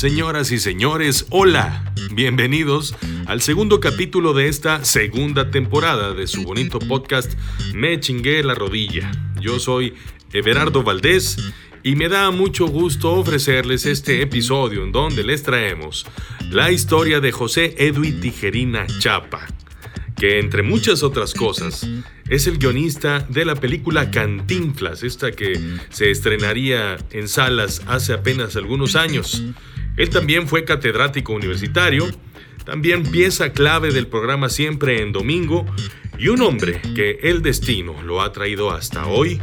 Señoras y señores, hola. Bienvenidos al segundo capítulo de esta segunda temporada de su bonito podcast Me chingué la rodilla. Yo soy Everardo Valdés y me da mucho gusto ofrecerles este episodio en donde les traemos la historia de José Edwin Tijerina Chapa, que entre muchas otras cosas es el guionista de la película Cantinflas, esta que se estrenaría en salas hace apenas algunos años. Él también fue catedrático universitario, también pieza clave del programa Siempre en Domingo y un hombre que el destino lo ha traído hasta hoy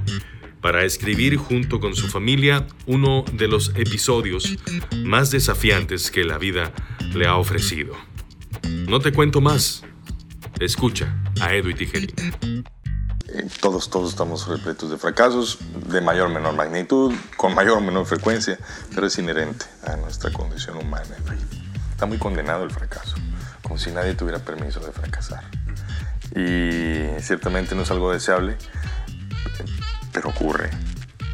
para escribir junto con su familia uno de los episodios más desafiantes que la vida le ha ofrecido. No te cuento más. Escucha a Edu y Tijerina. Todos, todos estamos repletos de fracasos, de mayor o menor magnitud, con mayor o menor frecuencia, pero es inherente a nuestra condición humana. Está muy condenado el fracaso, como si nadie tuviera permiso de fracasar. Y ciertamente no es algo deseable, pero ocurre.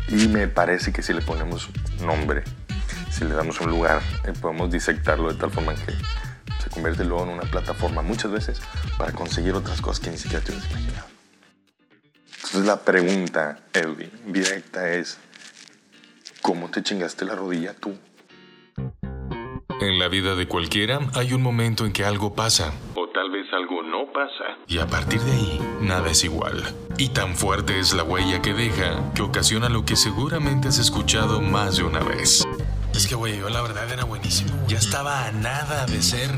Y me parece que si le ponemos nombre, si le damos un lugar, eh, podemos disectarlo de tal forma que se convierte luego en una plataforma muchas veces para conseguir otras cosas que ni siquiera te hubieras imaginado. Entonces la pregunta, Edwin, directa es, ¿cómo te chingaste la rodilla tú? En la vida de cualquiera hay un momento en que algo pasa. O tal vez algo no pasa. Y a partir de ahí, nada es igual. Y tan fuerte es la huella que deja que ocasiona lo que seguramente has escuchado más de una vez. Es que, güey, yo la verdad era buenísimo. Ya estaba a nada de ser.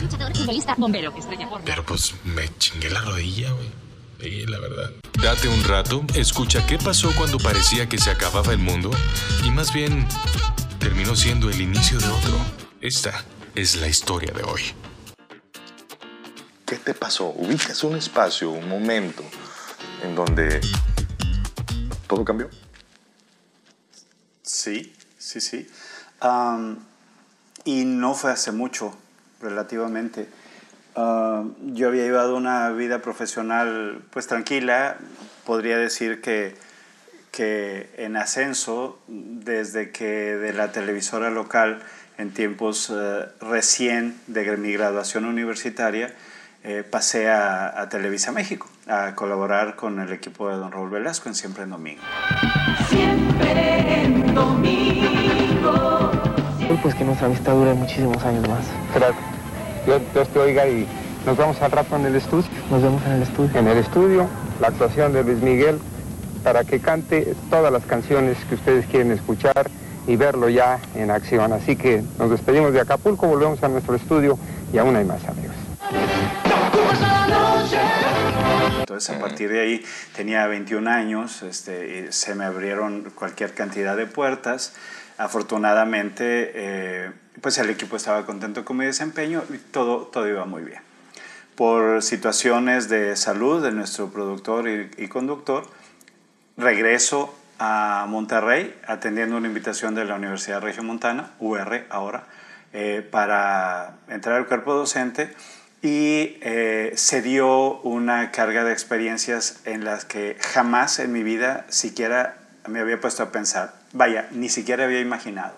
Pero pues me chingué la rodilla, güey. Sí, la verdad. Date un rato, escucha qué pasó cuando parecía que se acababa el mundo y más bien terminó siendo el inicio de otro. Esta es la historia de hoy. ¿Qué te pasó? ¿Ubicas un espacio, un momento en donde todo cambió? Sí, sí, sí. y no fue hace mucho, relativamente. Ah, yo había llevado una vida profesional pues tranquila, podría decir que, que en ascenso desde que de la televisora local en tiempos eh, recién de mi graduación universitaria eh, pasé a, a, Televisa México a colaborar con el equipo de don Raúl Velasco en Siempre en Domingo. Siempre en Domingo. Pues que nuestra amistad dure muchísimos años más. Dios, te oiga y nos vamos al rato en el estudio. Nos vemos en el estudio. En el estudio, la actuación de Luis Miguel para que cante todas las canciones que ustedes quieren escuchar y verlo ya en acción. Así que nos despedimos de Acapulco, volvemos a nuestro estudio y aún hay más amigos. Entonces a partir de ahí tenía 21 años, este, se me abrieron cualquier cantidad de puertas. Afortunadamente, eh, pues el equipo estaba contento con mi desempeño y todo, todo iba muy bien. Por situaciones de salud de nuestro productor y, conductor, regreso a Monterrey atendiendo una invitación de la Universidad Montana, UR ahora, eh, para entrar al cuerpo docente y eh, se dio una carga de experiencias en las que jamás en mi vida siquiera me había puesto a pensar vaya, ni siquiera había imaginado.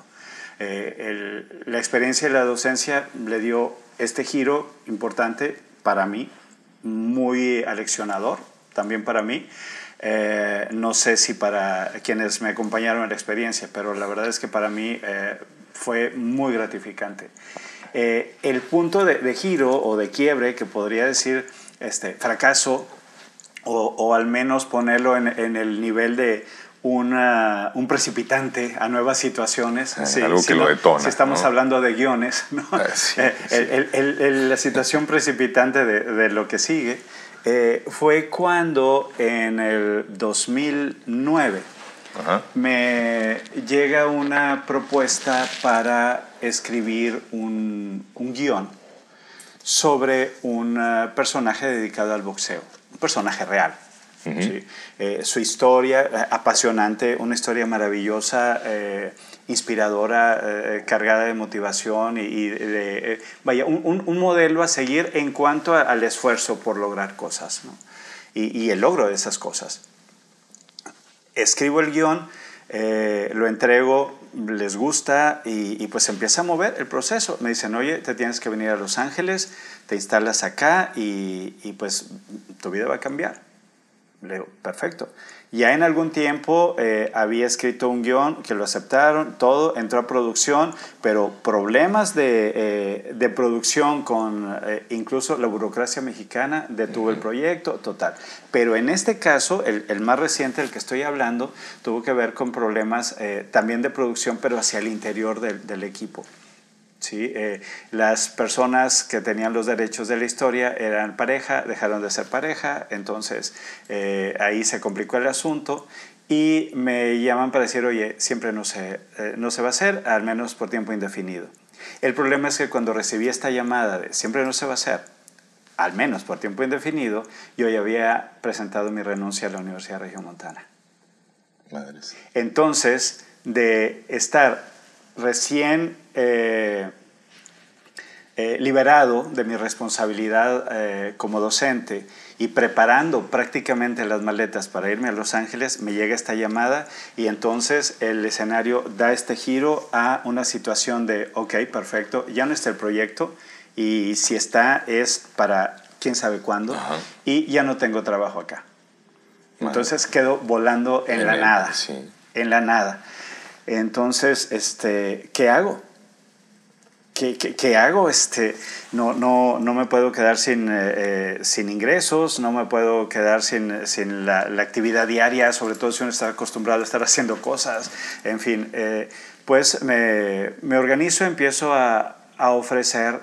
Eh, la experiencia de la docencia le dio este giro importante para mí, muy aleccionador también para mí. Eh, no sé si para quienes me acompañaron en la experiencia, pero la verdad es que para mí eh, fue muy gratificante. el punto de, giro o de quiebre, que podría decir este, fracaso, o, o al menos ponerlo en, en el nivel de un precipitante a nuevas situaciones. Eh, algo que lo detona. Si estamos hablando de guiones, ¿no? Eh, eh, la situación precipitante de, de lo que sigue fue cuando en el 2009 me llega una propuesta para escribir un, un guion sobre un personaje dedicado al boxeo, un personaje real. Eh, su historia eh, apasionante, una historia maravillosa, eh, inspiradora, cargada de motivación y, de, vaya, un, un, modelo a seguir en cuanto al esfuerzo por lograr cosas y, y, el logro de esas cosas. Escribo el guion, lo entrego, les gusta y, y, pues empieza a mover el proceso. Me dicen, oye, te tienes que venir a Los Ángeles, te instalas acá y, y pues tu vida va a cambiar. Le digo, perfecto. Ya en algún tiempo eh, había escrito un guion que lo aceptaron, todo entró a producción, pero problemas de, eh, de producción con eh, incluso la burocracia mexicana detuvo el proyecto, total. Pero en este caso, el, el, más reciente del que estoy hablando, tuvo que ver con problemas también de producción, pero hacia el interior del, del equipo. ¿Sí? Eh, las personas que tenían los derechos de la historia eran pareja, dejaron de ser pareja, entonces eh, ahí se complicó el asunto y me llaman para decir, oye, siempre no se, eh, no se va a hacer, al menos por tiempo indefinido. El problema es que cuando recibí esta llamada de siempre no se va a hacer, al menos por tiempo indefinido, yo ya había presentado mi renuncia a la Universidad Regiomontana. Madres. Entonces, de estar recién eh, eh, liberado de mi responsabilidad eh, como docente y preparando prácticamente las maletas para irme a Los Ángeles, me llega esta llamada y entonces el escenario da este giro a una situación de, ok, perfecto, ya no está el proyecto y si está es para quién sabe cuándo Ajá. y ya no tengo trabajo acá. Entonces quedo volando en, la el- nada, sí. en la nada. Entonces, este, ¿qué hago? ¿Qué, qué, hago? Este, no, no, no me puedo quedar sin, eh, eh, sin ingresos, no me puedo quedar sin, sin la, la actividad diaria, sobre todo si uno está acostumbrado a estar haciendo cosas. En fin, eh, pues me, me organizo, empiezo a, a ofrecer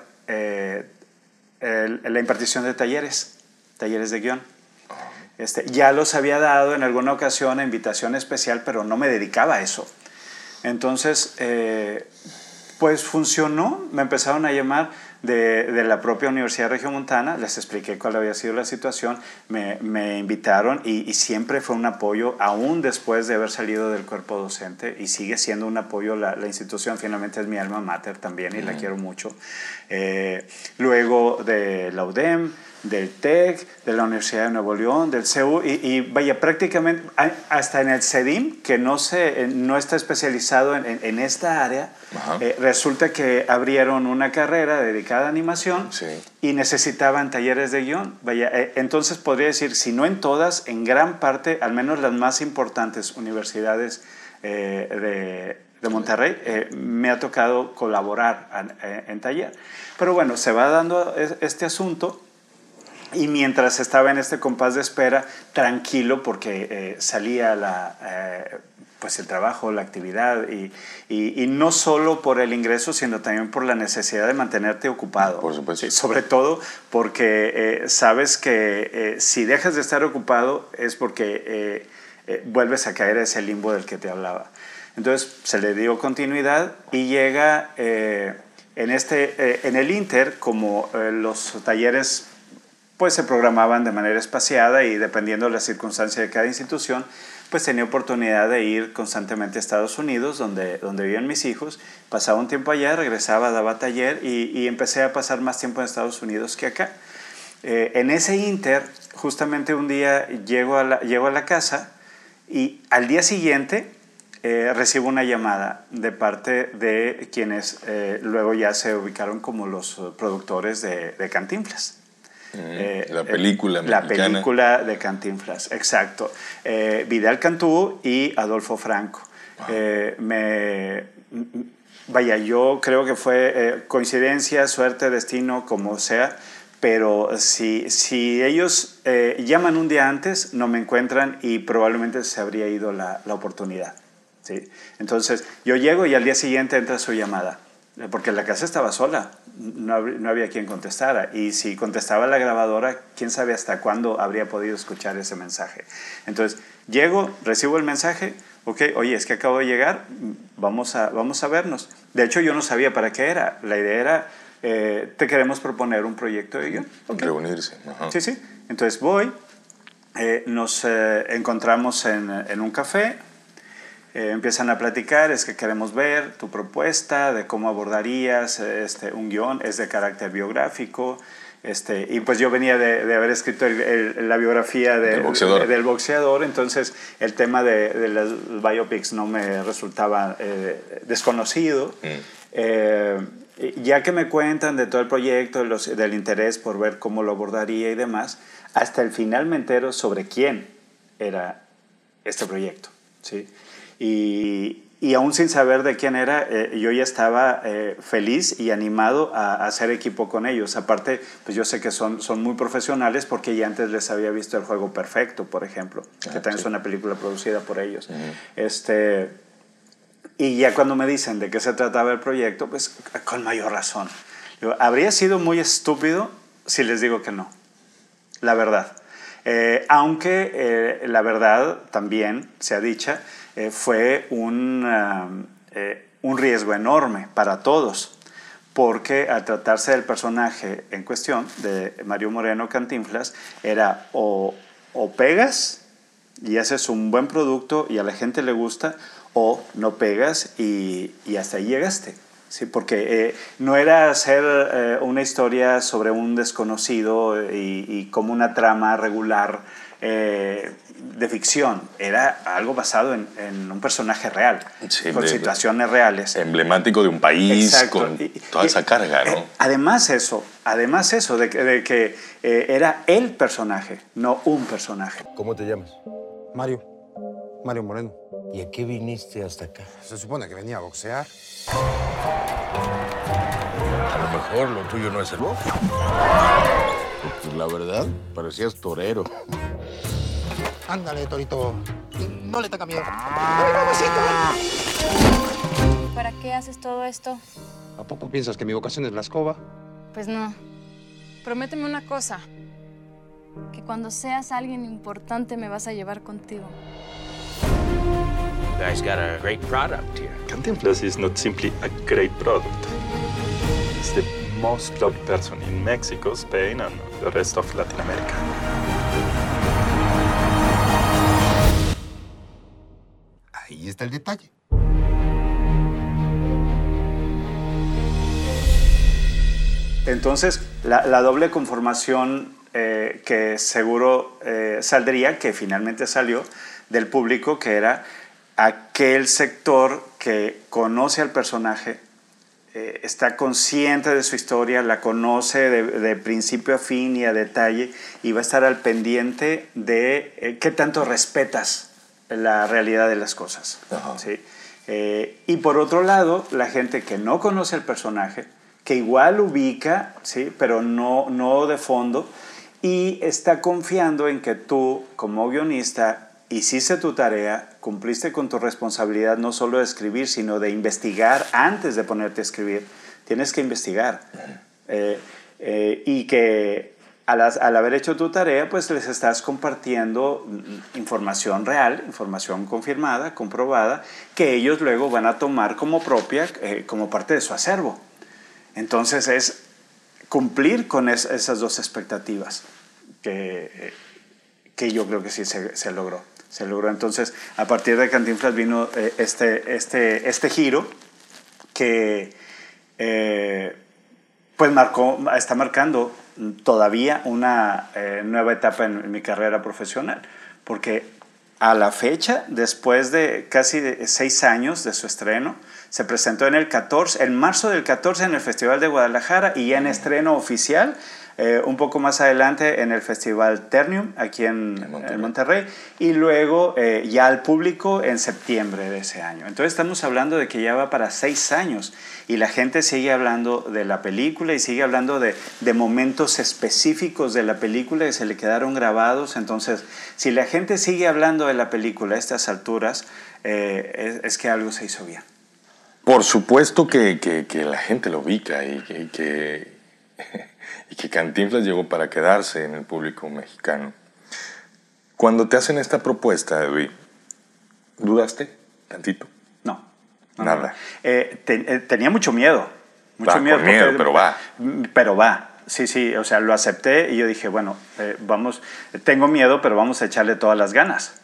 la impartición de talleres, talleres de guion. Este, ya los había dado en alguna ocasión a invitación especial, pero no me dedicaba a eso. Entonces, eh, pues funcionó, me empezaron a llamar de, de la propia Universidad Regiomontana, les expliqué cuál había sido la situación, me, me invitaron y, y siempre fue un apoyo, aún después de haber salido del cuerpo docente, y sigue siendo un apoyo, la, la institución finalmente es mi alma mater también y la quiero mucho. Eh, luego de la UDEM, del TEC, de la Universidad de Nuevo León, del CEU, y, y vaya, prácticamente hasta en el CEDIM, que no, se, eh, no está especializado en, en- en esta área, eh, resulta que abrieron una carrera dedicada a animación Sí. y necesitaban talleres de guion. Vaya, eh, entonces podría decir, si no en todas, en gran parte, al menos las más importantes universidades eh, de, de Monterrey, eh, me ha tocado colaborar an- eh, en taller. Pero bueno, se va dando es- este asunto. Y mientras estaba en este compás de espera, tranquilo, porque eh, salía la, eh, pues el trabajo, la actividad, y, y, y no solo por el ingreso, sino también por la necesidad de mantenerte ocupado. Por supuesto. Sí, sobre todo porque eh, sabes que eh, si dejas de estar ocupado es porque eh, eh, vuelves a caer a ese limbo del que te hablaba. Entonces se le dio continuidad y llega en, este, en el Inter, como los talleres pues se programaban de manera espaciada y dependiendo de la circunstancia de cada institución, pues tenía oportunidad de ir constantemente a Estados Unidos, donde, donde vivían mis hijos. Pasaba un tiempo allá, regresaba, daba taller y, y empecé a pasar más tiempo en Estados Unidos que acá. Eh, en ese inter, justamente un día llego a la, llego a la casa y al día siguiente eh, recibo una llamada de parte de quienes eh, luego ya se ubicaron como los eh, productores de, de Cantinflas. Eh, la eh, película La mexicana. película de Cantinflas, exacto. Eh, Vidal Cantú y Adolfo Franco. Eh, me, vaya, yo creo que fue coincidencia, suerte, destino, como sea, pero si, si ellos llaman un día antes, no me encuentran y probablemente se habría ido la, la oportunidad. ¿sí? Entonces, yo llego y al día siguiente entra su llamada, porque la casa estaba sola, no, no había quien contestara. Y si contestaba la grabadora, quién sabe hasta cuándo habría podido escuchar ese mensaje. Entonces, llego, recibo el mensaje, ok, oye, es que acabo de llegar, vamos a, vamos a vernos. De hecho, yo no sabía para qué era. La idea era, eh, te queremos proponer un proyecto de guion. Ok. Reunirse. Ajá. Sí, sí. Entonces voy, eh, nos eh, encontramos en, en un café, eh, empiezan a platicar, es que queremos ver tu propuesta de cómo abordarías este, un guion, es de carácter biográfico, Este, y pues yo venía de, de haber escrito el- el- la biografía de- Del boxeador. del boxeador, entonces el tema de, de las biopics no me resultaba eh, desconocido. Mm. Eh, ya que me cuentan de todo el proyecto, de los- del interés por ver cómo lo abordaría y demás, hasta el final me entero sobre quién era este proyecto. ¿sí? Y, y aún sin saber de quién era, eh, yo ya estaba eh, feliz y animado a, a hacer equipo con ellos. Aparte, pues yo sé que son, son muy profesionales porque ya antes les había visto El Juego Perfecto, por ejemplo, que también es una película producida por ellos. este, y ya cuando me dicen de qué se trataba el proyecto, pues con mayor razón. Digo, habría sido muy estúpido si les digo que no, la verdad. Eh, aunque eh, la verdad también, sea dicha, eh, fue un, ah, eh, un riesgo enorme para todos, porque al tratarse del personaje en cuestión, de Mario Moreno Cantinflas, era o, o pegas y haces un buen producto y a la gente le gusta, o no pegas y, y hasta ahí llegaste. Sí, porque eh, no era hacer eh, una historia sobre un desconocido y, y como una trama regular eh, de ficción, era algo basado en, en un personaje real, Sí, con de- situaciones reales. Emblemático de un país, Exacto. con Y- toda y- esa carga, ¿no? eh, además eso, además eso, de que, de que, eh, era el personaje, no un personaje. ¿Cómo te llamas? Mario. Mario Moreno. ¿Y a qué viniste hasta acá? Se supone que venía a boxear. A lo mejor lo tuyo no es el box. Pues la verdad, parecías torero. Ándale, Torito. No le toca miedo. ¿Para qué haces todo esto? ¿A poco piensas que mi vocación es la escoba? Pues no. Prométeme una cosa. Que cuando seas alguien importante me vas a llevar contigo. You guys got a great product here. Cantinflas is not simply a great product. It's the most loved person in Mexico, Spain, and the rest of Latin America. Ahí está el detalle. Entonces, la, la doble conformación eh, que seguro eh, saldría, que finalmente salió del público, que era aquel sector que conoce al personaje, eh, está consciente de su historia, la conoce de, de principio a fin y a detalle, y va a estar al pendiente de eh, qué tanto respetas la realidad de las cosas. ¿sí? Eh, y por otro lado, la gente que no conoce el personaje, que igual ubica, ¿sí? pero no, no de fondo, y está confiando en que tú, como guionista, hiciste tu tarea, cumpliste con tu responsabilidad no solo de escribir, sino de investigar antes de ponerte a escribir. Tienes que investigar. Eh, eh, y que al, haber hecho tu tarea, pues les estás compartiendo información real, información confirmada, comprobada, que ellos luego van a tomar como propia, eh, como parte de su acervo. Entonces es cumplir con es, esas dos expectativas que, que yo creo que sí se, logró. Se logró. Entonces, a partir de Cantinflas vino eh, este, este, este giro que eh, pues marcó, está marcando todavía una eh, nueva etapa en, mi carrera profesional, porque a la fecha, después de casi seis años de su estreno, se presentó en el 14, en marzo del 14 en el Festival de Guadalajara y ya en estreno oficial eh, un poco más adelante en el Festival Ternium, aquí en, en Monterrey. en Monterrey, y luego eh, ya al público en septiembre de ese año. Entonces estamos hablando de que ya va para seis años y la gente sigue hablando de la película y sigue hablando de, de momentos específicos de la película que se le quedaron grabados. Entonces, si la gente sigue hablando de la película a estas alturas, eh, es, es, que algo se hizo bien. Por supuesto que, que, que la gente lo ubica y que, que y que Cantinflas llegó para quedarse en el público mexicano. Cuando te hacen esta propuesta, Edwin, ¿dudaste tantito? No. no Nada. No. Eh, te, eh, tenía mucho miedo. Mucho va, miedo. miedo porque, pero va. Pero va. Sí, sí, o sea, lo acepté y yo dije, bueno, eh, vamos, tengo miedo, pero vamos a echarle todas las ganas.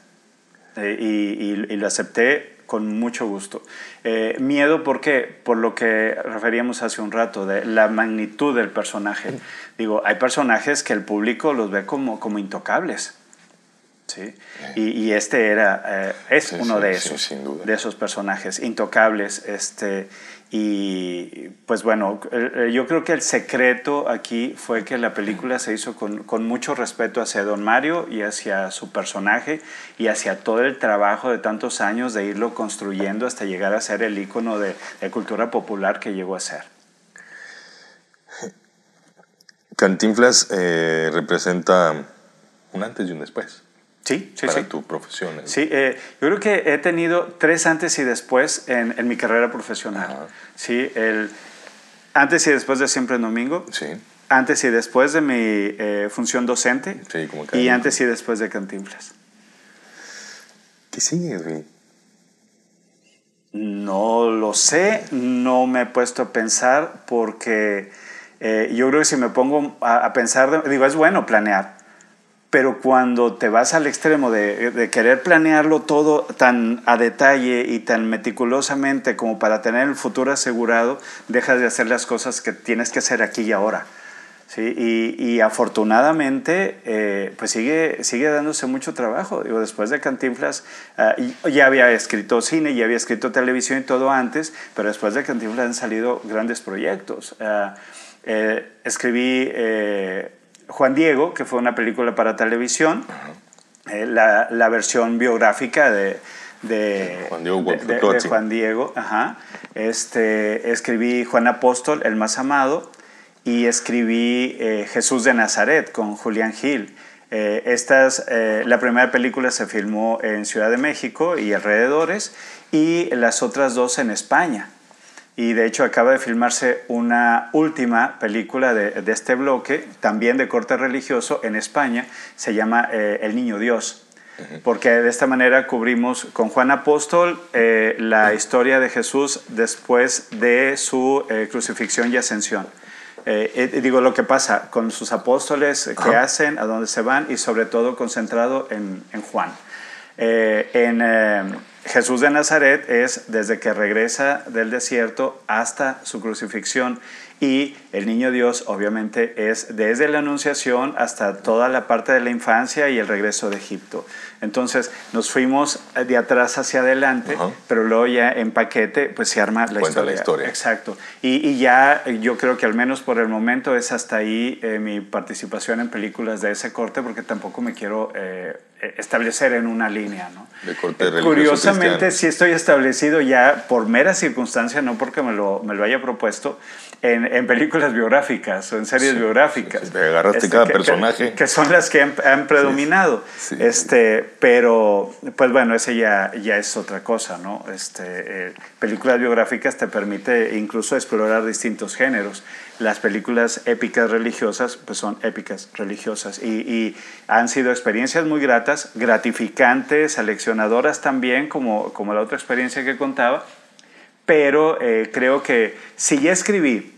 Y, y, y, lo acepté con mucho gusto. Eh, miedo, ¿por qué? Por lo que referíamos hace un rato, de la magnitud del personaje. Digo, hay personajes que el público los ve como, como intocables. ¿sí? Y, y este era, eh, es Sí, uno sí, de esos, sin duda. de esos personajes intocables. Este, y pues bueno, eh, eh, yo creo que el secreto aquí fue que la película se hizo con, con mucho respeto hacia Don Mario y hacia su personaje y hacia todo el trabajo de tantos años de irlo construyendo hasta llegar a ser el ícono de, de cultura popular que llegó a ser. Cantinflas eh, representa un antes y un después Sí, sí, para sí. tu profesión. ¿eh? Sí, eh, yo creo que he tenido tres antes y después en, en mi carrera profesional. Ajá. Sí, el antes y después de Siempre en Domingo, Sí, antes y después de mi eh, función docente sí, como y que- antes y después de Cantinflas. ¿Qué sigue, güey? No lo sé, no me he puesto a pensar porque eh, yo creo que si me pongo a, a pensar, digo, es bueno planear, pero cuando te vas al extremo de, de querer planearlo todo tan a detalle y tan meticulosamente como para tener el futuro asegurado, dejas de hacer las cosas que tienes que hacer aquí y ahora. ¿sí? Y, y afortunadamente, eh, pues sigue, sigue dándose mucho trabajo. Digo, después de Cantinflas, y- ya había escrito cine, ya había escrito televisión y todo antes, pero después de Cantinflas han salido grandes proyectos. Ah, eh, escribí eh, Juan Diego, que fue una película para televisión, eh, la, la versión biográfica de... de Juan Diego de- de- de Guanflocozzi. Juan Diego, ajá. Este, escribí Juan Apóstol, El Más Amado, y escribí eh, Jesús de Nazaret con Julián Gil. Eh, estas, eh, la primera película se filmó en Ciudad de México y alrededores, y las otras dos en España. Y de hecho acaba de filmarse una última película de, de este bloque, también de corte religioso, en España, se llama eh, El Niño Dios porque de esta manera cubrimos con Juan Apóstol eh, la historia de Jesús después de su eh, crucifixión y ascensión. Eh, digo lo que pasa con sus apóstoles, qué hacen, a dónde se van y sobre todo concentrado en, en Juan. En Jesús de Nazaret es desde que regresa del desierto hasta su crucifixión y el niño Dios obviamente es desde la anunciación hasta toda la parte de la infancia y el regreso de Egipto. Entonces nos fuimos de atrás hacia adelante, pero luego ya en paquete pues se arma la Cuenta historia. la historia. Exacto. Y, y ya yo creo que al menos por el momento es hasta ahí eh, mi participación en películas de ese corte porque tampoco me quiero eh, establecer en una línea. ¿no? De corte Curiosamente sí estoy establecido ya por mera circunstancia, no porque me lo, me lo haya propuesto, en, en películas biográficas o en series Sí, biográficas. sí, sí, te agarraste cada que- personaje. Que, que son las que han, han predominado. sí. este, pero, pues bueno, ese ya, ya es otra cosa, ¿no? Este, eh, películas biográficas te permite incluso explorar distintos géneros. Las películas épicas religiosas, pues son épicas religiosas y, y han sido experiencias muy gratas, gratificantes, seleccionadoras también, como, como la otra experiencia que contaba, pero eh, creo que si ya escribí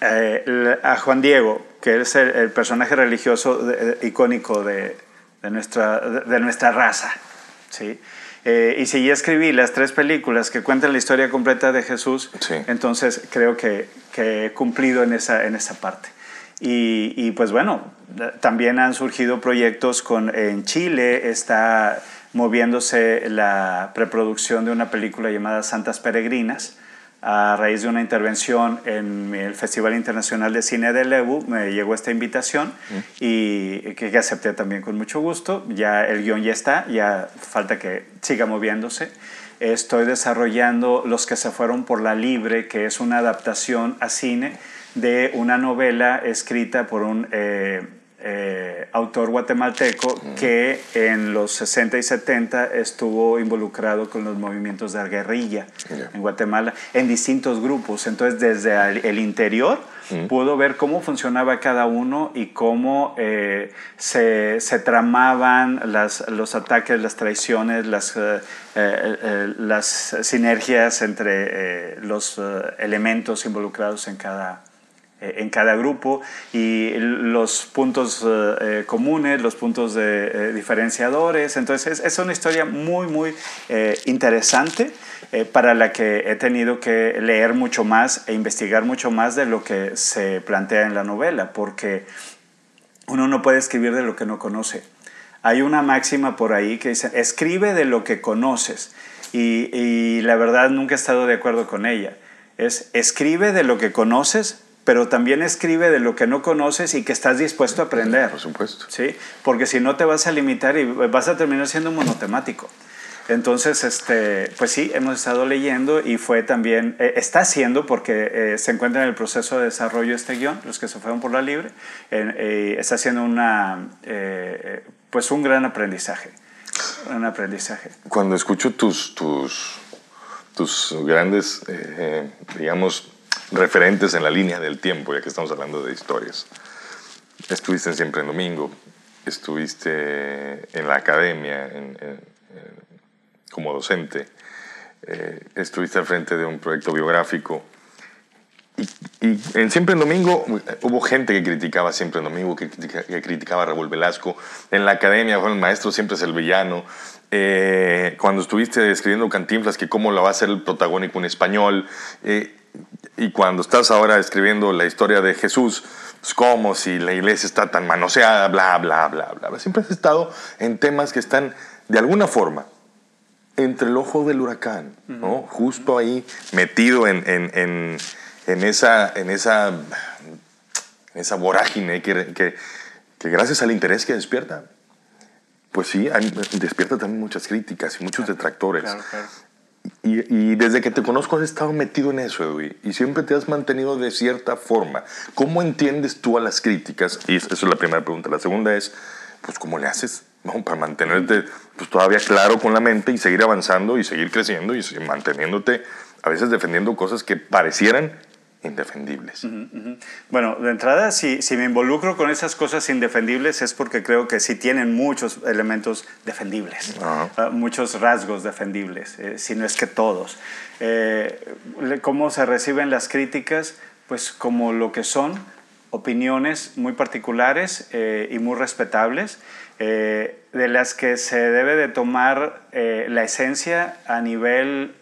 eh, a Juan Diego, que es el, el personaje religioso de- de- icónico de, de nuestra, de, de nuestra raza, ¿sí? Eh, y si ya escribí las tres películas que cuentan la historia completa de Jesús, Sí. entonces creo que, que he cumplido en esa, en esa parte. Y, y, pues bueno, también han surgido proyectos con, en Chile, está moviéndose la preproducción de una película llamada Santas Peregrinas, a raíz de una intervención en el Festival Internacional de Cine de Lebu, me llegó esta invitación y que, que acepté también con mucho gusto. Ya el guion ya está, ya falta que siga moviéndose. Estoy desarrollando Los que se fueron por la libre, que es una adaptación a cine de una novela escrita por un eh, eh, autor guatemalteco que en los 60 y 70 estuvo involucrado con los movimientos de la guerrilla en Guatemala en distintos grupos. Entonces, desde el, el interior pudo ver cómo funcionaba cada uno y cómo eh, se, se tramaban las, los ataques, las traiciones, las, eh, eh, las sinergias entre los elementos involucrados en cada, en cada grupo y los puntos comunes, los puntos de, diferenciadores. Entonces es, una historia muy, muy interesante para la que he tenido que leer mucho más e investigar mucho más de lo que se plantea en la novela, porque uno no puede escribir de lo que no conoce. Hay una máxima por ahí que dice, escribe de lo que conoces. Y, y la verdad nunca he estado de acuerdo con ella. Es escribe de lo que conoces, pero también escribe de lo que no conoces y que estás dispuesto a aprender. Por supuesto. ¿sí? Porque si no te vas a limitar y vas a terminar siendo monotemático. Entonces, este, pues sí, hemos estado leyendo y fue también, eh, está haciendo porque eh, se encuentra en el proceso de desarrollo este guion, los que se fueron por la libre, eh, está haciendo una, pues un gran aprendizaje, un aprendizaje. Cuando escucho tus, tus, tus grandes, digamos, referentes en la línea del tiempo, ya que estamos hablando de historias. Estuviste en Siempre en Domingo, estuviste en la academia como docente, eh, estuviste al frente de un proyecto biográfico. Y, en Siempre en Domingo hubo gente que criticaba Siempre en Domingo, que, criticaba a Raúl Velasco. En la academia, bueno, el maestro siempre es el villano. Eh, cuando estuviste escribiendo Cantinflas, que cómo lo va a hacer el protagónico en español. Eh, y cuando estás ahora escribiendo la historia de Jesús, pues como si la iglesia está tan manoseada, bla, bla, bla, bla. Siempre has estado en temas que están, de alguna forma, entre el ojo del huracán, ¿no? Justo ahí, metido en, en, en, esa, en, esa, esa vorágine que, que, que, gracias al interés que despierta, pues sí, despierta también muchas críticas y muchos detractores. Claro, claro. Y, desde que te conozco has estado metido en eso, Edwin, y siempre te has mantenido de cierta forma. ¿Cómo entiendes tú a las críticas? Y eso es la primera pregunta. La segunda es, pues, ¿cómo le haces ¿no? para mantenerte pues, todavía claro con la mente y seguir avanzando y seguir creciendo y manteniéndote, a veces defendiendo cosas que parecieran indefendibles. Bueno, de entrada, si, si, me involucro con esas cosas indefendibles es porque creo que sí tienen muchos elementos defendibles, ah, muchos rasgos defendibles, eh, si no es que todos. Eh, ¿Cómo se reciben las críticas? Pues como lo que son, opiniones muy particulares eh, y muy respetables, de las que se debe de tomar la esencia a nivel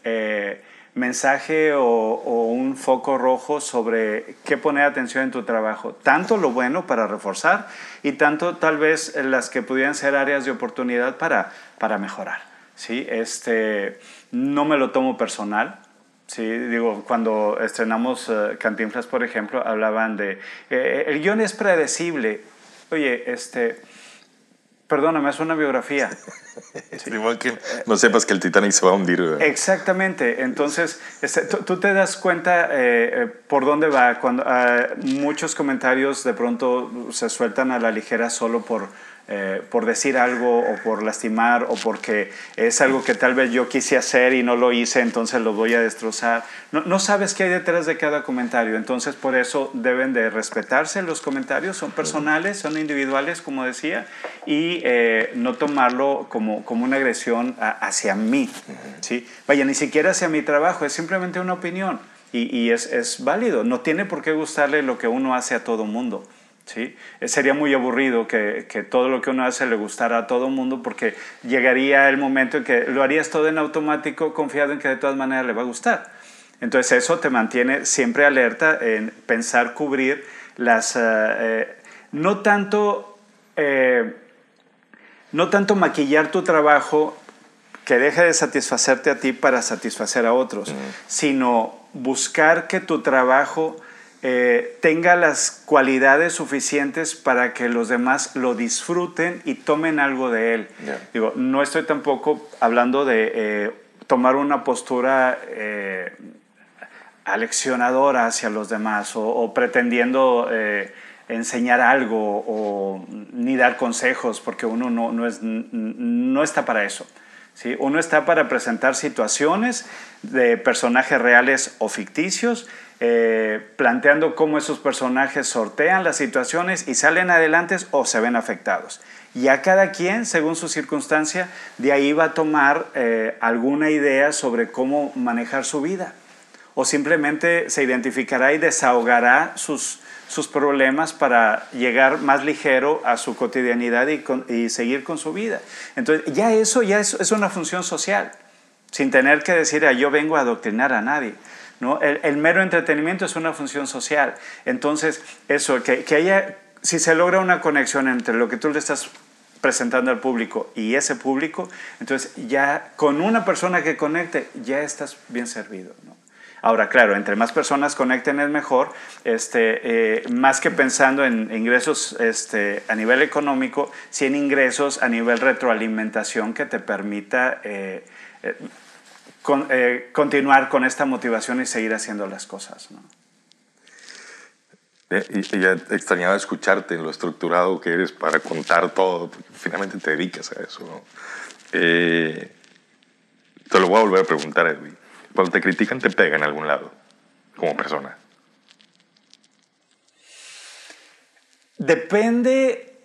mensaje o, un foco rojo sobre qué poner atención en tu trabajo. Tanto lo bueno para reforzar y tanto tal vez las que pudieran ser áreas de oportunidad para, para mejorar. ¿sí? Este, no me lo tomo personal. Sí, digo, cuando estrenamos uh, Cantinflas, por ejemplo, hablaban de, eh, el guion es predecible. Oye, este, Perdóname, es una biografía. Igual que no sepas que el Titanic se va a hundir. Exactamente. Entonces, este, tú te das cuenta eh, eh, por dónde va. Cuando ah, muchos comentarios de pronto se sueltan a la ligera solo por eh, por decir algo o por lastimar o porque es algo que tal vez yo quise hacer y no lo hice, entonces lo voy a destrozar. No, no, sabes qué hay detrás de cada comentario, entonces por eso deben de respetarse los comentarios, son personales, son individuales, como decía, y eh, no tomarlo como, como una agresión hacia mí. ¿sí? Vaya, ni siquiera hacia mi trabajo, es simplemente una opinión. Y, y es, es válido, no tiene por qué gustarle lo que uno hace a todo mundo. ¿Sí? Eh, sería muy aburrido que, que, todo lo que uno hace le gustara a todo el mundo porque llegaría el momento en que lo harías todo en automático confiado en que de todas maneras le va a gustar. Entonces eso te mantiene siempre alerta en pensar cubrir las... Eh, eh, no tanto... no tanto maquillar tu trabajo que deje de satisfacerte a ti para satisfacer a otros, sino buscar que tu trabajo eh, tenga las cualidades suficientes para que los demás lo disfruten y tomen algo de él. Digo, no estoy tampoco hablando de eh, tomar una postura eh, aleccionadora hacia los demás o, pretendiendo enseñar algo o ni dar consejos, porque uno no, no, es, no está para eso. ¿sí? Uno está para presentar situaciones de personajes reales o ficticios eh, planteando cómo esos personajes sortean las situaciones y salen adelante o se ven afectados. Y a cada quien, según su circunstancia, de ahí va a tomar eh, alguna idea sobre cómo manejar su vida o simplemente se identificará y desahogará sus, sus problemas para llegar más ligero a su cotidianidad y, con- y seguir con su vida. Entonces, ya eso ya es, es una función social, sin tener que decir, "Ah, yo vengo a adoctrinar a nadie. ¿No? El, mero entretenimiento es una función social. Entonces, eso, que, que haya, si se logra una conexión entre lo que tú le estás presentando al público y ese público, entonces ya con una persona que conecte, ya estás bien servido. ¿no? Ahora, claro, entre más personas conecten es mejor, este, eh, más que pensando en ingresos este, a nivel económico, sí en ingresos a nivel retroalimentación que te permita eh, eh, con- eh, continuar con esta motivación y seguir haciendo las cosas. ¿no? Eh, Y, y ya extrañaba escucharte lo estructurado que eres para contar todo, porque finalmente te dedicas a eso. ¿no? Eh, te lo voy a volver a preguntar, Edwin. Cuando te critican, te pega en algún lado, como persona. Depende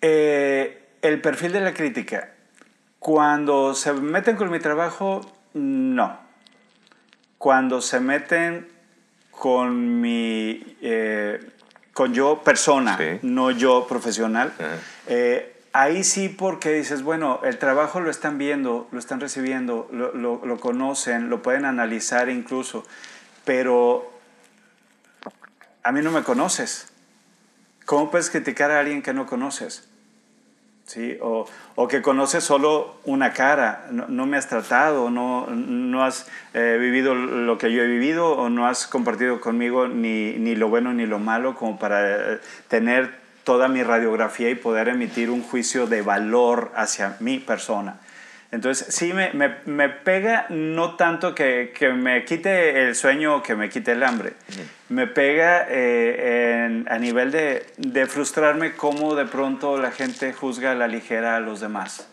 eh, el perfil de la crítica. Cuando se meten con mi trabajo, no. Cuando se meten con mi, eh, con yo persona, no yo profesional, eh, ahí sí porque dices, bueno, el trabajo lo están viendo, lo están recibiendo, lo, lo- lo conocen, lo pueden analizar incluso, pero a mí no me conoces. ¿Cómo puedes criticar a alguien que no conoces? ¿Sí? O, o que conoces solo una cara, no, no me has tratado, no, no has eh, vivido lo que yo he vivido o no has compartido conmigo ni, ni lo bueno ni lo malo como para eh, tener toda mi radiografía y poder emitir un juicio de valor hacia mi persona. Entonces, sí me, me, me pega no tanto que, que me quite el sueño o que me quite el hambre. Me pega eh, en- a nivel de, de frustrarme cómo de pronto la gente juzga a la ligera a los demás.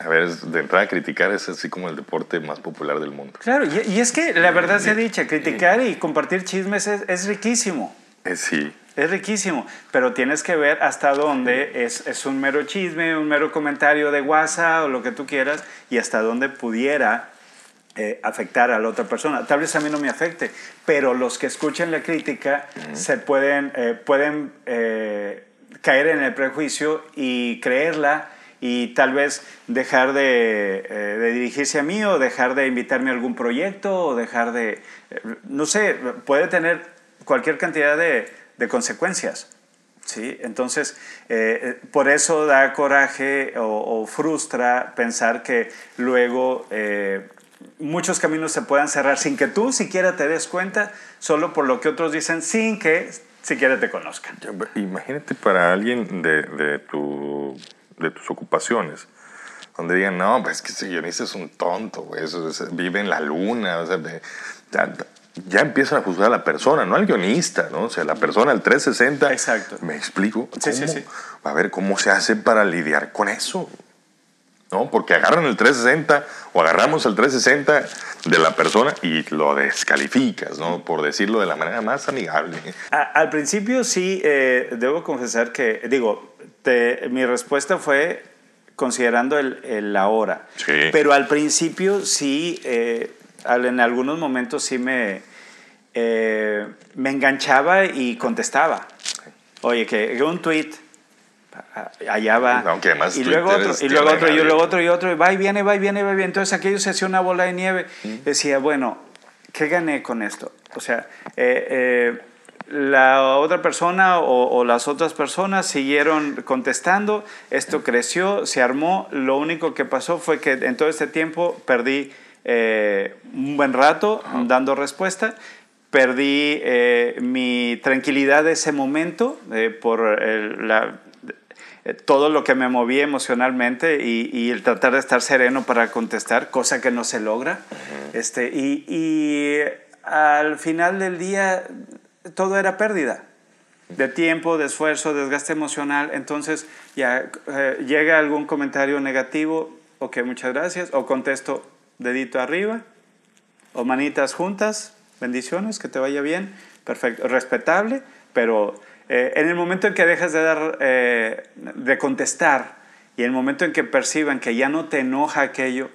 A ver, de entrada, criticar es así como el deporte más popular del mundo. Claro, y, y es que la verdad sea dicha, criticar y compartir chismes es, es riquísimo. Eh, sí. Es riquísimo, pero tienes que ver hasta dónde es, es un mero chisme, un mero comentario de WhatsApp o lo que tú quieras y hasta dónde pudiera eh, afectar a la otra persona. Tal vez a mí no me afecte, pero los que escuchen la crítica se pueden, eh, pueden eh, caer en el prejuicio y creerla y tal vez dejar de, eh, de dirigirse a mí o dejar de invitarme a algún proyecto o dejar de, eh, no sé, puede tener cualquier cantidad de, de consecuencias. ¿sí? Entonces, eh, eh, por eso da coraje o, o frustra pensar que luego eh, muchos caminos se puedan cerrar sin que tú siquiera te des cuenta, solo por lo que otros dicen, sin que siquiera te conozcan. Imagínate para alguien de, de, tu, de tus ocupaciones, donde digan, no, pues es que ese guionista es un tonto, güey, eso, es- vive en la luna, o sea, de- ya, empiezan a juzgar a la persona, no al guionista, ¿no? O sea, la persona, al 360. Exacto. ¿Me explico? Sí, sí, sí. A ver, ¿cómo se hace para lidiar con eso? ¿No? Porque agarran el 360 o agarramos el 360 de la persona y lo descalificas, ¿no? Por decirlo de la manera más amigable. A- al principio sí, eh, debo confesar que, digo, te- mi respuesta fue considerando el, el la hora. Sí. Pero al principio sí, eh, en algunos momentos sí me, eh, me enganchaba y contestaba. Oye, que, un tweet, a- allá va. Aunque además y luego otro, y luego otro, y luego otro, y otro, y va y viene, va y viene, va y viene. Entonces aquello se hacía una bola de nieve. Decía, bueno, ¿qué gané con esto? O sea, eh, eh, la otra persona o, o las otras personas siguieron contestando, esto creció, se armó, lo único que pasó fue que en todo este tiempo perdí eh, un buen rato dando respuesta, perdí eh, mi tranquilidad de ese momento eh, por el- la, eh, todo lo que me movía emocionalmente y, y el tratar de estar sereno para contestar, cosa que no se logra. este, y, y al final del día todo era pérdida de tiempo, de esfuerzo, desgaste emocional. Entonces ya eh, llega algún comentario negativo, ok, muchas gracias, o contesto dedito arriba, o manitas juntas, bendiciones, que te vaya bien, perfecto, respetable, pero eh, en el momento en que dejas de dar, eh, de contestar y en el momento en que perciban que ya no te enoja aquello,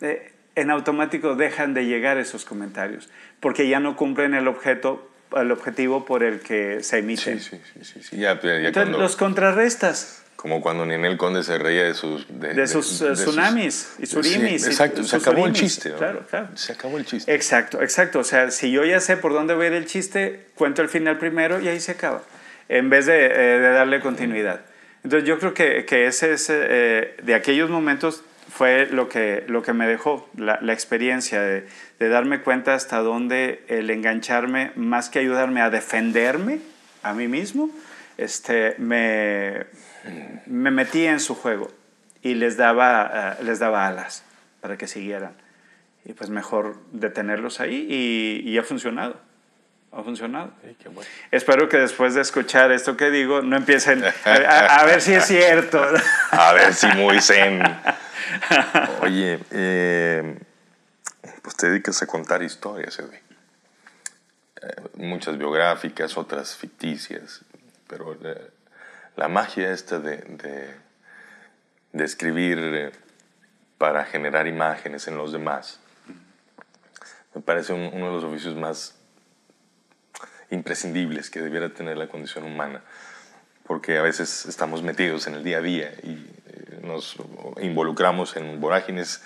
eh, en automático dejan de llegar esos comentarios, porque ya no cumplen el objeto el objetivo por el que se emiten. Sí, sí, sí, sí. Ya, ya Entonces cuando- los contrarrestas Como cuando Ninel Conde se reía de sus... de, sus eh, de sus- tsunamis y surimis. Sí, y exacto, se sus acabó el surimis. chiste. ¿no? Claro, claro. Se acabó el chiste. Exacto, exacto. O sea, si yo ya sé por dónde va a ir el chiste, cuento el final primero y ahí se acaba, en vez de, eh, de darle continuidad. Entonces yo creo que, que ese es, eh, de aquellos momentos fue lo que, lo que me dejó, la, la experiencia de, de darme cuenta hasta dónde el engancharme, más que ayudarme a defenderme a mí mismo, este, me, me metí en su juego y les daba, eh, les daba alas para que siguieran. Y pues mejor detenerlos ahí y, y ha funcionado. Ha funcionado. Espero que después de escuchar esto que digo no empiecen a, a- a ver si es cierto. A ver si muy zen. Oye, eh, pues te dedicas a contar historias, Edwin. Eh, muchas biográficas, otras ficticias, pero la, la magia esta de, escribir eh, para generar imágenes en los demás, me parece un- uno de los oficios más imprescindibles que debiera tener la condición humana porque a veces estamos metidos en el día a día y eh, nos involucramos en vorágines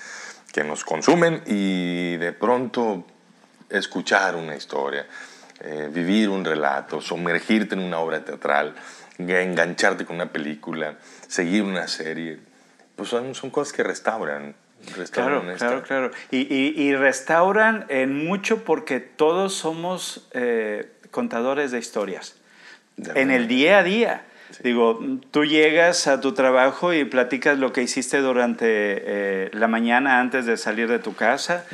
que nos consumen y de pronto escuchar una historia, eh, vivir un relato, sumergirte en una obra teatral, engancharte con una película, seguir una serie, pues son, son cosas que restauran. restauran Claro, esta- claro, claro. Y, y- y restauran en mucho porque todos somos eh, contadores de historias. En el día a día. Digo, tú llegas a tu trabajo y platicas lo que hiciste durante eh, la mañana antes de salir de tu casa,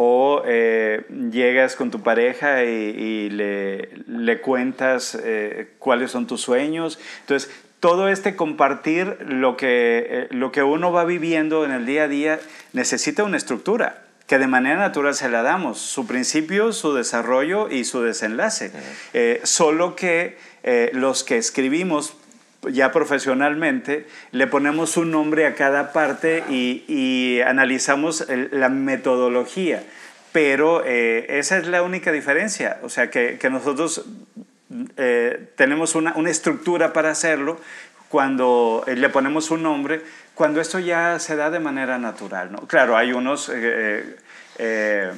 o eh, llegas con tu pareja y, y le, le cuentas eh, cuáles son tus sueños. Entonces, todo este compartir lo que, eh, lo que uno va viviendo en el día a día necesita una estructura que de manera natural se la damos, su principio, su desarrollo y su desenlace. Solo que los que escribimos ya profesionalmente, le ponemos un nombre a cada parte y, y analizamos el- la metodología. Pero eh, esa es la única diferencia, o sea, que, que nosotros eh, tenemos una, una estructura para hacerlo cuando eh, le ponemos un nombre, cuando esto ya se da de manera natural. ¿no? Claro, hay unos, eh, eh,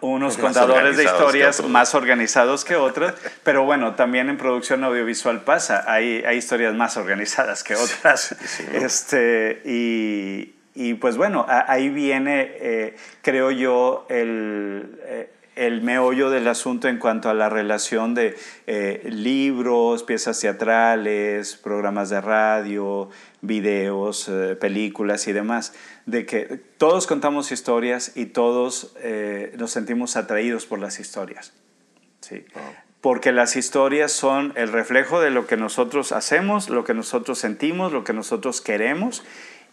unos Más contadores de historias más organizados que otros, pero bueno, también en producción audiovisual pasa, hay, hay historias más organizadas que otras. este, y, y pues bueno, a- ahí viene, eh, creo yo, el, eh, el meollo del asunto en cuanto a la relación de eh, libros, piezas teatrales, programas de radio, videos, eh, películas y demás, de que todos contamos historias y todos eh, nos sentimos atraídos por las historias. ¿sí? Porque las historias son el reflejo de lo que nosotros hacemos, lo que nosotros sentimos, lo que nosotros queremos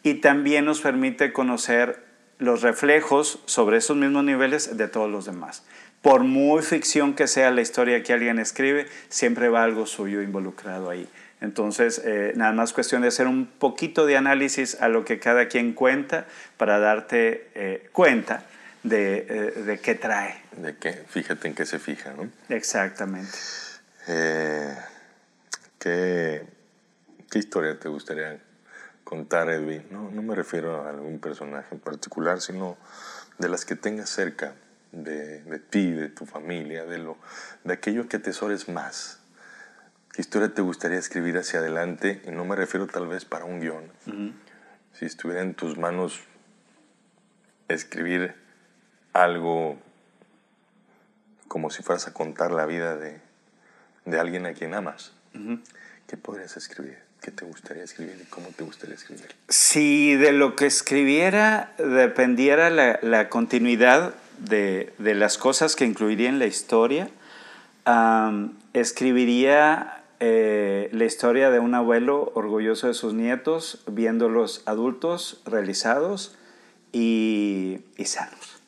y también nos permite conocer los reflejos sobre esos mismos niveles de todos los demás. Por muy ficción que sea la historia que alguien escribe, siempre va algo suyo involucrado ahí. Entonces, eh, nada más cuestión de hacer un poquito de análisis a lo que cada quien cuenta para darte eh, cuenta de, eh, de qué trae. De que, fíjate en qué se fija, ¿no? Exactamente. ¿qué, qué historia te gustaría contar, Edwin? No, no me refiero a algún personaje en particular, sino de las que tengas cerca de, de ti, de tu familia, de, lo, de aquello que atesores más. ¿Qué historia te gustaría escribir hacia adelante? Y no me refiero tal vez para un guion. Si estuviera en tus manos escribir algo como si fueras a contar la vida de, de alguien a quien amas, ¿qué podrías escribir? ¿Qué te gustaría escribir y cómo te gustaría escribir? Si de lo que escribiera dependiera la, la continuidad de, de las cosas que incluiría en la historia, escribiría eh, la historia de un abuelo orgulloso de sus nietos, viéndolos adultos, realizados y, y sanos.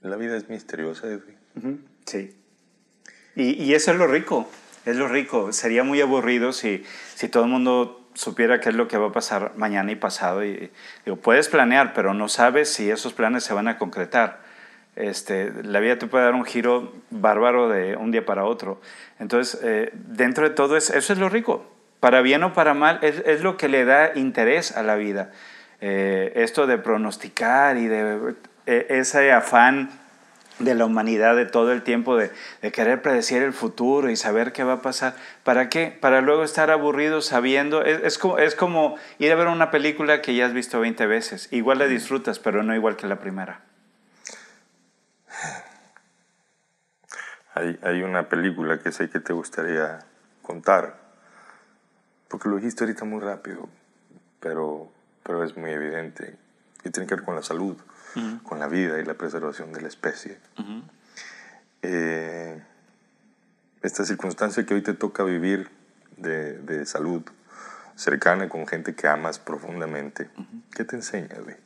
La vida es misteriosa, Edwin. Sí. Y, y eso es lo rico, es lo rico. Sería muy aburrido si, si todo el mundo supiera qué es lo que va a pasar mañana y pasado. Y, puedes planear, pero no sabes si esos planes se van a concretar. Este, la vida te puede dar un giro bárbaro de un día para otro. Entonces, eh, dentro de todo, es, eso es lo rico. Para bien o para mal, es, es lo que le da interés a la vida. Eh, esto de pronosticar y de eh, ese afán de la humanidad de todo el tiempo de, de, querer predecir el futuro y saber qué va a pasar. ¿Para qué? Para luego estar aburrido sabiendo. Es, es, como, es como ir a ver una película que ya has visto 20 veces. Igual la disfrutas, pero no igual que la primera. Hay, hay una película que sé que te gustaría contar, porque lo dijiste ahorita muy rápido, pero, pero es muy evidente y tiene que ver con la salud, uh -huh. con la vida y la preservación de la especie. Uh -huh. eh, esta circunstancia que hoy te toca vivir de, de salud cercana con gente que amas profundamente, uh -huh. ¿qué te enseña, güey?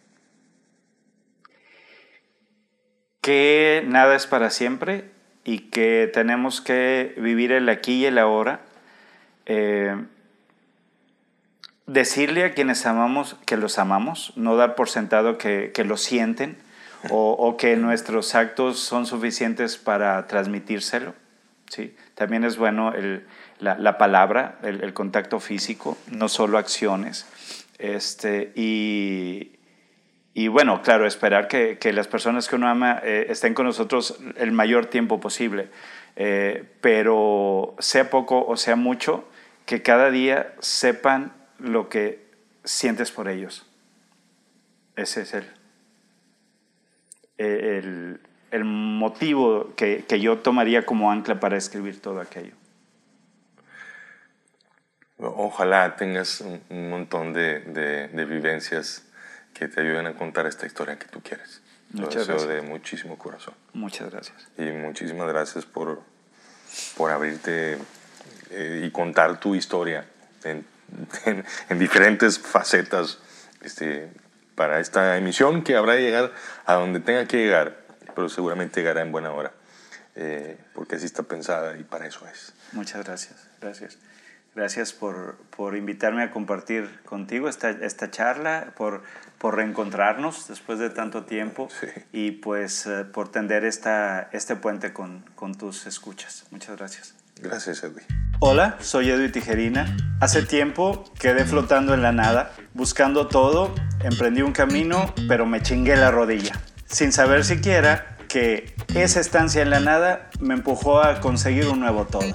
Que nada es para siempre y que tenemos que vivir el aquí y el ahora. Eh, decirle a quienes amamos que los amamos, no dar por sentado que, que lo sienten o, que nuestros actos son suficientes para transmitírselo. ¿sí? También es bueno el, la, la, palabra, el, el, contacto físico, no solo acciones. Este, y, y bueno, claro, esperar que, que, las personas que uno ama eh, estén con nosotros el mayor tiempo posible. Eh, pero sea poco o sea mucho, que cada día sepan lo que sientes por ellos. Ese es el, el, el motivo que, que, yo tomaría como ancla para escribir todo aquello. Ojalá tengas un montón de, de, de vivencias que te ayuden a contar esta historia que tú quieres. Muchas Lo deseo gracias. de muchísimo corazón. Muchas gracias. Y muchísimas gracias por, por abrirte eh, y contar tu historia en, en, en, diferentes facetas este, para esta emisión que habrá de llegar a donde tenga que llegar, pero seguramente llegará en buena hora, eh, porque así está pensada y para eso es. Muchas gracias. Gracias. Gracias por, por, invitarme a compartir contigo esta, esta charla, por, por, reencontrarnos después de tanto tiempo sí. y pues uh, por tender esta, este puente con, con, tus escuchas. Muchas gracias. Gracias, Edwin. Hola, soy Edwin Tijerina. Hace tiempo quedé flotando en la nada, buscando todo, emprendí un camino, pero me chingué la rodilla, sin saber siquiera que esa estancia en la nada me empujó a conseguir un nuevo todo.